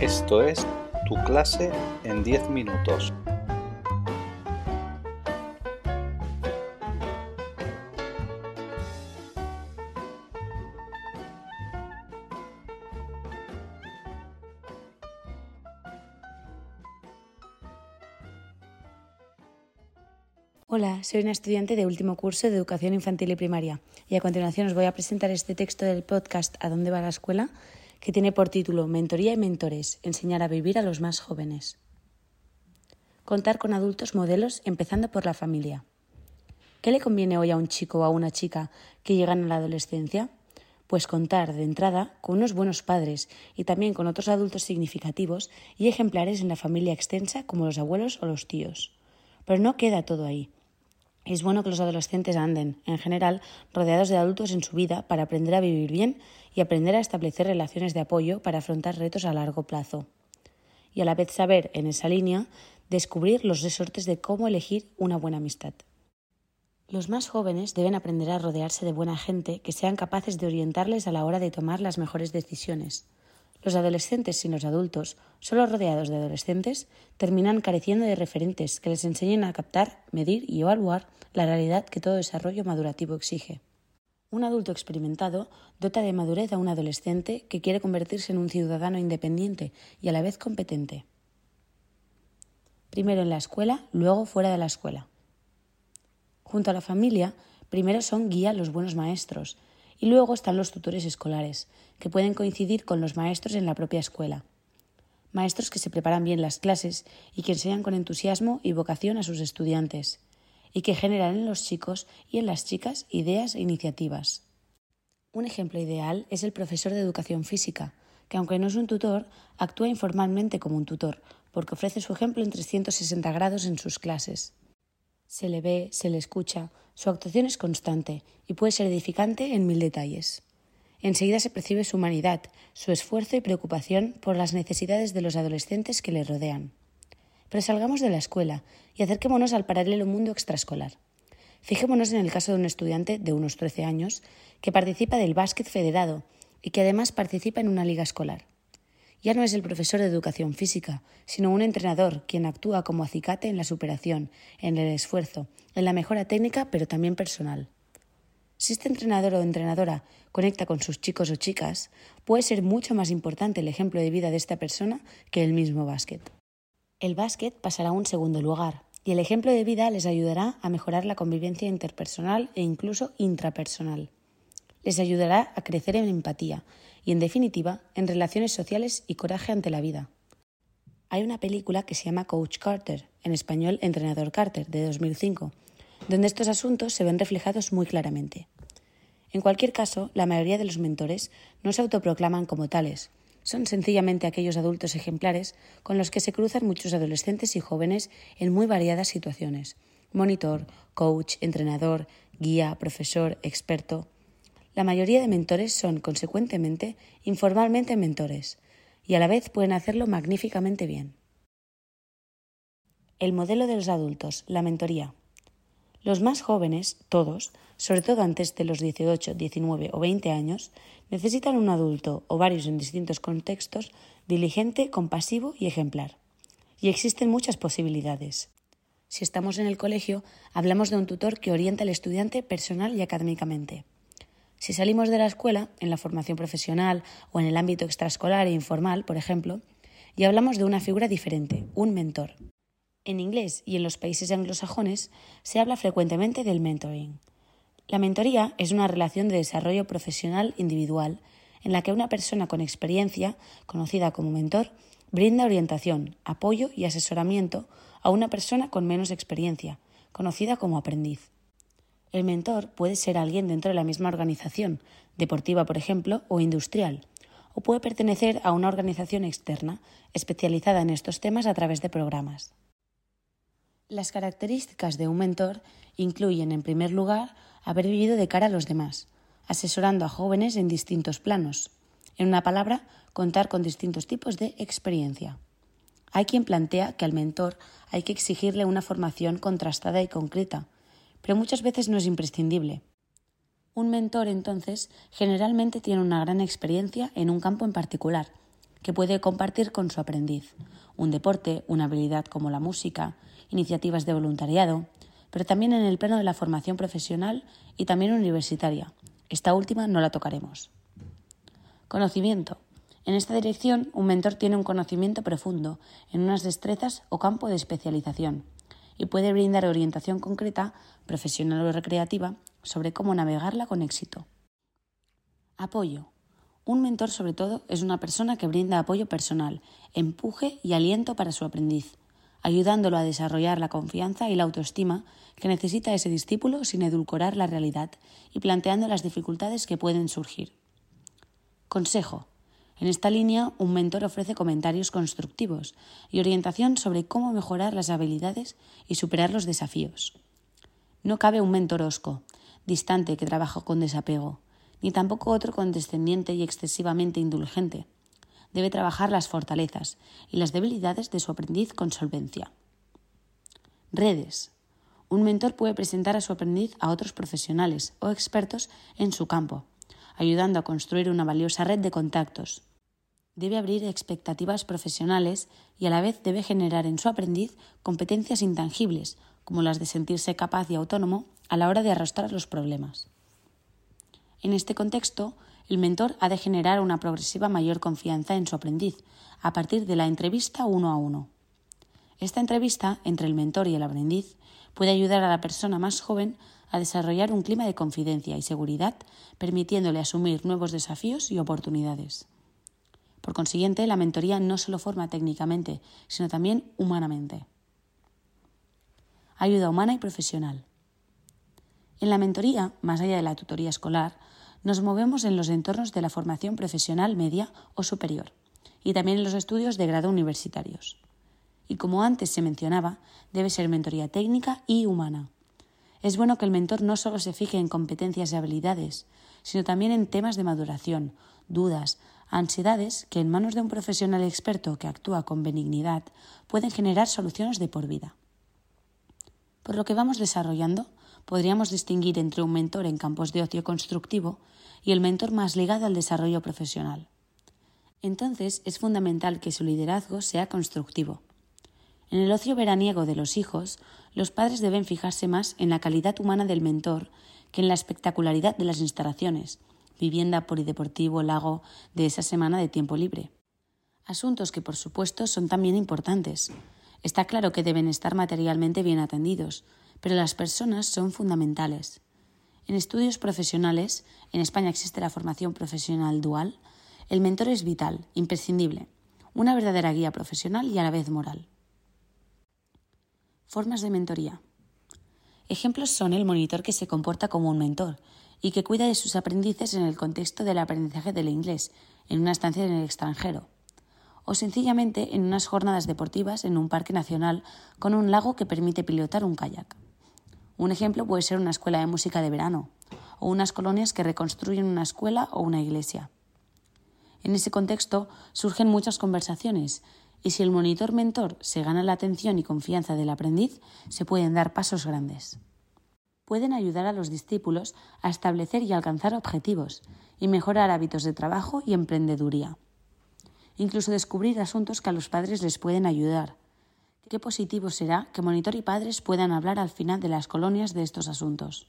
Esto es Tu clase en 10 minutos. Hola, soy una estudiante de último curso de Educación Infantil y Primaria y a continuación os voy a presentar este texto del podcast ¿A dónde va la escuela? Que tiene por título Mentoría y Mentores, enseñar a vivir a los más jóvenes. Contar con adultos modelos empezando por la familia. ¿Qué le conviene hoy a un chico o a una chica que llegan a la adolescencia? Pues contar de entrada con unos buenos padres y también con otros adultos significativos y ejemplares en la familia extensa como los abuelos o los tíos. Pero no queda todo ahí. Es bueno que los adolescentes anden, en general, rodeados de adultos en su vida para aprender a vivir bien y aprender a establecer relaciones de apoyo para afrontar retos a largo plazo. Y a la vez saber, en esa línea, descubrir los resortes de cómo elegir una buena amistad. Los más jóvenes deben aprender a rodearse de buena gente que sean capaces de orientarles a la hora de tomar las mejores decisiones. Los adolescentes y los adultos, solo rodeados de adolescentes, terminan careciendo de referentes que les enseñen a captar, medir y evaluar la realidad que todo desarrollo madurativo exige. Un adulto experimentado dota de madurez a un adolescente que quiere convertirse en un ciudadano independiente y a la vez competente. Primero en la escuela, luego fuera de la escuela. Junto a la familia, primero son guía los buenos maestros y luego están los tutores escolares, que pueden coincidir con los maestros en la propia escuela. Maestros que se preparan bien las clases y que enseñan con entusiasmo y vocación a sus estudiantes, y que generan en los chicos y en las chicas ideas e iniciativas. Un ejemplo ideal es el profesor de educación física, que aunque no es un tutor, actúa informalmente como un tutor, porque ofrece su ejemplo en 360 grados en sus clases. Se le ve, se le escucha, su actuación es constante y puede ser edificante en mil detalles. Enseguida se percibe su humanidad, su esfuerzo y preocupación por las necesidades de los adolescentes que le rodean. Pero salgamos de la escuela y acerquémonos al paralelo mundo extraescolar. Fijémonos en el caso de un estudiante de unos 13 años que participa del básquet federado y que además participa en una liga escolar. Ya no es el profesor de educación física, sino un entrenador quien actúa como acicate en la superación, en el esfuerzo, en la mejora técnica, pero también personal. Si este entrenador o entrenadora conecta con sus chicos o chicas, puede ser mucho más importante el ejemplo de vida de esta persona que el mismo básquet. El básquet pasará a un segundo lugar y el ejemplo de vida les ayudará a mejorar la convivencia interpersonal e incluso intrapersonal. Les ayudará a crecer en empatía y, en definitiva, en relaciones sociales y coraje ante la vida. Hay una película que se llama Coach Carter, en español Entrenador Carter, de 2005, donde estos asuntos se ven reflejados muy claramente. En cualquier caso, la mayoría de los mentores no se autoproclaman como tales, son sencillamente aquellos adultos ejemplares con los que se cruzan muchos adolescentes y jóvenes en muy variadas situaciones. Monitor, coach, entrenador, guía, profesor, experto. La mayoría de mentores son, consecuentemente, informalmente mentores, y a la vez pueden hacerlo magníficamente bien. El modelo de los adultos, la mentoría. Los más jóvenes, todos, sobre todo antes de los 18, 19 o 20 años, necesitan un adulto o varios en distintos contextos diligente, compasivo y ejemplar. Y existen muchas posibilidades. Si estamos en el colegio, hablamos de un tutor que orienta al estudiante personal y académicamente. Si salimos de la escuela, en la formación profesional o en el ámbito extraescolar e informal, por ejemplo, y hablamos de una figura diferente, un mentor. En inglés y en los países anglosajones se habla frecuentemente del mentoring. La mentoría es una relación de desarrollo profesional individual en la que una persona con experiencia, conocida como mentor, brinda orientación, apoyo y asesoramiento a una persona con menos experiencia, conocida como aprendiz. El mentor puede ser alguien dentro de la misma organización, deportiva por ejemplo, o industrial, o puede pertenecer a una organización externa especializada en estos temas a través de programas. Las características de un mentor incluyen, en primer lugar, haber vivido de cara a los demás, asesorando a jóvenes en distintos planos. En una palabra, contar con distintos tipos de experiencia. Hay quien plantea que al mentor hay que exigirle una formación contrastada y concreta, pero muchas veces no es imprescindible. Un mentor, entonces, generalmente tiene una gran experiencia en un campo en particular que puede compartir con su aprendiz, un deporte, una habilidad como la música, iniciativas de voluntariado, pero también en el plano de la formación profesional y también universitaria. Esta última no la tocaremos. Conocimiento. En esta dirección, un mentor tiene un conocimiento profundo en unas destrezas o campo de especialización y puede brindar orientación concreta, profesional o recreativa, sobre cómo navegarla con éxito. Apoyo. Un mentor, sobre todo, es una persona que brinda apoyo personal, empuje y aliento para su aprendiz, ayudándolo a desarrollar la confianza y la autoestima que necesita ese discípulo sin edulcorar la realidad y planteando las dificultades que pueden surgir. Consejo. En esta línea, un mentor ofrece comentarios constructivos y orientación sobre cómo mejorar las habilidades y superar los desafíos. No cabe un mentor osco, distante que trabaja con desapego, ni tampoco otro condescendiente y excesivamente indulgente debe trabajar las fortalezas y las debilidades de su aprendiz con solvencia. Redes. Un mentor puede presentar a su aprendiz a otros profesionales o expertos en su campo, ayudando a construir una valiosa red de contactos. Debe abrir expectativas profesionales y a la vez debe generar en su aprendiz competencias intangibles, como las de sentirse capaz y autónomo a la hora de arrastrar los problemas. En este contexto, el mentor ha de generar una progresiva mayor confianza en su aprendiz a partir de la entrevista uno a uno. Esta entrevista entre el mentor y el aprendiz puede ayudar a la persona más joven a desarrollar un clima de confidencia y seguridad, permitiéndole asumir nuevos desafíos y oportunidades. Por consiguiente, la mentoría no solo forma técnicamente, sino también humanamente. Ayuda humana y profesional. En la mentoría, más allá de la tutoría escolar, nos movemos en los entornos de la formación profesional media o superior y también en los estudios de grado universitarios. Y como antes se mencionaba, debe ser mentoría técnica y humana. Es bueno que el mentor no solo se fije en competencias y habilidades, sino también en temas de maduración, dudas, ansiedades que en manos de un profesional experto que actúa con benignidad pueden generar soluciones de por vida. Por lo que vamos desarrollando, podríamos distinguir entre un mentor en campos de ocio constructivo y el mentor más ligado al desarrollo profesional. Entonces es fundamental que su liderazgo sea constructivo. En el ocio veraniego de los hijos, los padres deben fijarse más en la calidad humana del mentor que en la espectacularidad de las instalaciones, vivienda, polideportivo, lago de esa semana de tiempo libre. Asuntos que, por supuesto, son también importantes. Está claro que deben estar materialmente bien atendidos, pero las personas son fundamentales. En estudios profesionales, en España existe la formación profesional dual, el mentor es vital, imprescindible, una verdadera guía profesional y a la vez moral. Formas de mentoría. Ejemplos son el monitor que se comporta como un mentor y que cuida de sus aprendices en el contexto del aprendizaje del inglés, en una estancia en el extranjero, o sencillamente en unas jornadas deportivas en un parque nacional con un lago que permite pilotar un kayak. Un ejemplo puede ser una escuela de música de verano o unas colonias que reconstruyen una escuela o una iglesia. En ese contexto surgen muchas conversaciones y si el monitor mentor se gana la atención y confianza del aprendiz, se pueden dar pasos grandes. Pueden ayudar a los discípulos a establecer y alcanzar objetivos y mejorar hábitos de trabajo y emprendeduría. Incluso descubrir asuntos que a los padres les pueden ayudar, Qué positivo será que monitor y padres puedan hablar al final de las colonias de estos asuntos.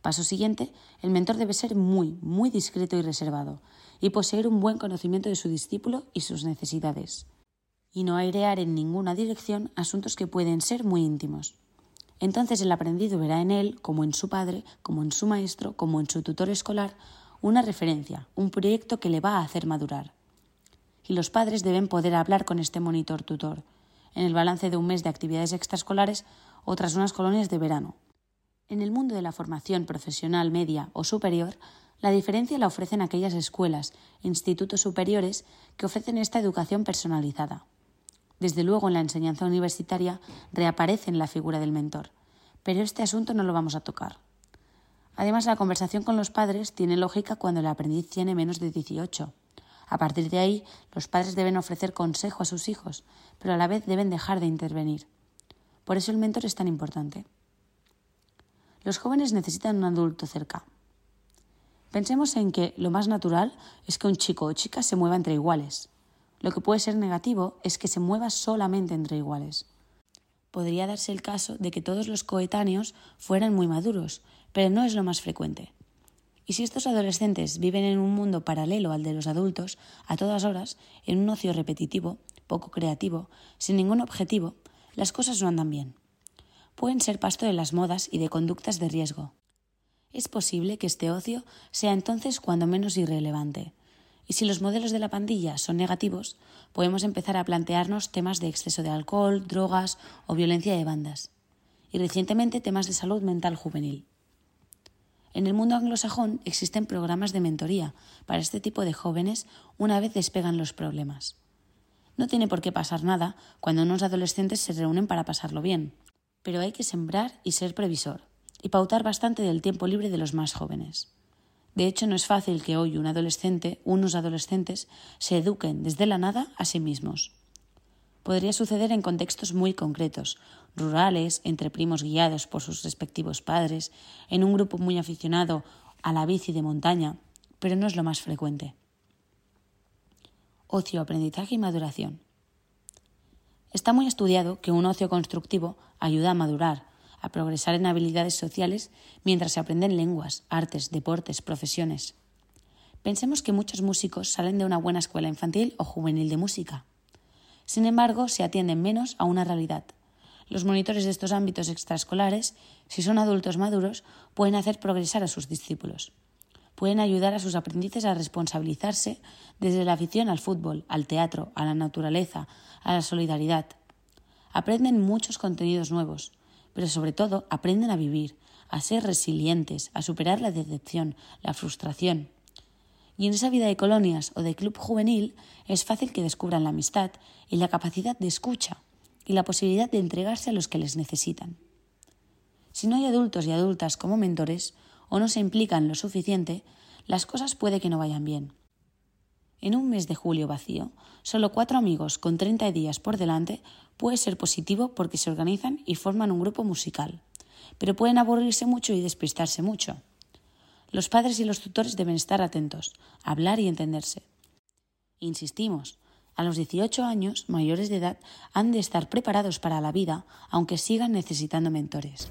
Paso siguiente, el mentor debe ser muy, muy discreto y reservado, y poseer un buen conocimiento de su discípulo y sus necesidades, y no airear en ninguna dirección asuntos que pueden ser muy íntimos. Entonces el aprendido verá en él, como en su padre, como en su maestro, como en su tutor escolar, una referencia, un proyecto que le va a hacer madurar. Y los padres deben poder hablar con este monitor tutor, en el balance de un mes de actividades extraescolares o tras unas colonias de verano. En el mundo de la formación profesional media o superior, la diferencia la ofrecen aquellas escuelas institutos superiores que ofrecen esta educación personalizada. Desde luego, en la enseñanza universitaria reaparece en la figura del mentor, pero este asunto no lo vamos a tocar. Además, la conversación con los padres tiene lógica cuando el aprendiz tiene menos de 18 a partir de ahí, los padres deben ofrecer consejo a sus hijos, pero a la vez deben dejar de intervenir. Por eso el mentor es tan importante. Los jóvenes necesitan un adulto cerca. Pensemos en que lo más natural es que un chico o chica se mueva entre iguales. Lo que puede ser negativo es que se mueva solamente entre iguales. Podría darse el caso de que todos los coetáneos fueran muy maduros, pero no es lo más frecuente. Y si estos adolescentes viven en un mundo paralelo al de los adultos, a todas horas, en un ocio repetitivo, poco creativo, sin ningún objetivo, las cosas no andan bien. Pueden ser pasto de las modas y de conductas de riesgo. Es posible que este ocio sea entonces cuando menos irrelevante. Y si los modelos de la pandilla son negativos, podemos empezar a plantearnos temas de exceso de alcohol, drogas o violencia de bandas. Y recientemente temas de salud mental juvenil. En el mundo anglosajón existen programas de mentoría para este tipo de jóvenes una vez despegan los problemas. No tiene por qué pasar nada cuando unos adolescentes se reúnen para pasarlo bien, pero hay que sembrar y ser previsor y pautar bastante del tiempo libre de los más jóvenes. De hecho, no es fácil que hoy un adolescente, unos adolescentes, se eduquen desde la nada a sí mismos. Podría suceder en contextos muy concretos, rurales, entre primos guiados por sus respectivos padres, en un grupo muy aficionado a la bici de montaña, pero no es lo más frecuente. Ocio, aprendizaje y maduración. Está muy estudiado que un ocio constructivo ayuda a madurar, a progresar en habilidades sociales mientras se aprenden lenguas, artes, deportes, profesiones. Pensemos que muchos músicos salen de una buena escuela infantil o juvenil de música. Sin embargo, se atienden menos a una realidad. Los monitores de estos ámbitos extraescolares, si son adultos maduros, pueden hacer progresar a sus discípulos. Pueden ayudar a sus aprendices a responsabilizarse desde la afición al fútbol, al teatro, a la naturaleza, a la solidaridad. Aprenden muchos contenidos nuevos, pero sobre todo aprenden a vivir, a ser resilientes, a superar la decepción, la frustración. Y en esa vida de colonias o de club juvenil es fácil que descubran la amistad y la capacidad de escucha y la posibilidad de entregarse a los que les necesitan. Si no hay adultos y adultas como mentores o no se implican lo suficiente, las cosas puede que no vayan bien. En un mes de julio vacío, solo cuatro amigos con 30 días por delante puede ser positivo porque se organizan y forman un grupo musical, pero pueden aburrirse mucho y despistarse mucho. Los padres y los tutores deben estar atentos, hablar y entenderse. Insistimos, a los 18 años, mayores de edad, han de estar preparados para la vida, aunque sigan necesitando mentores.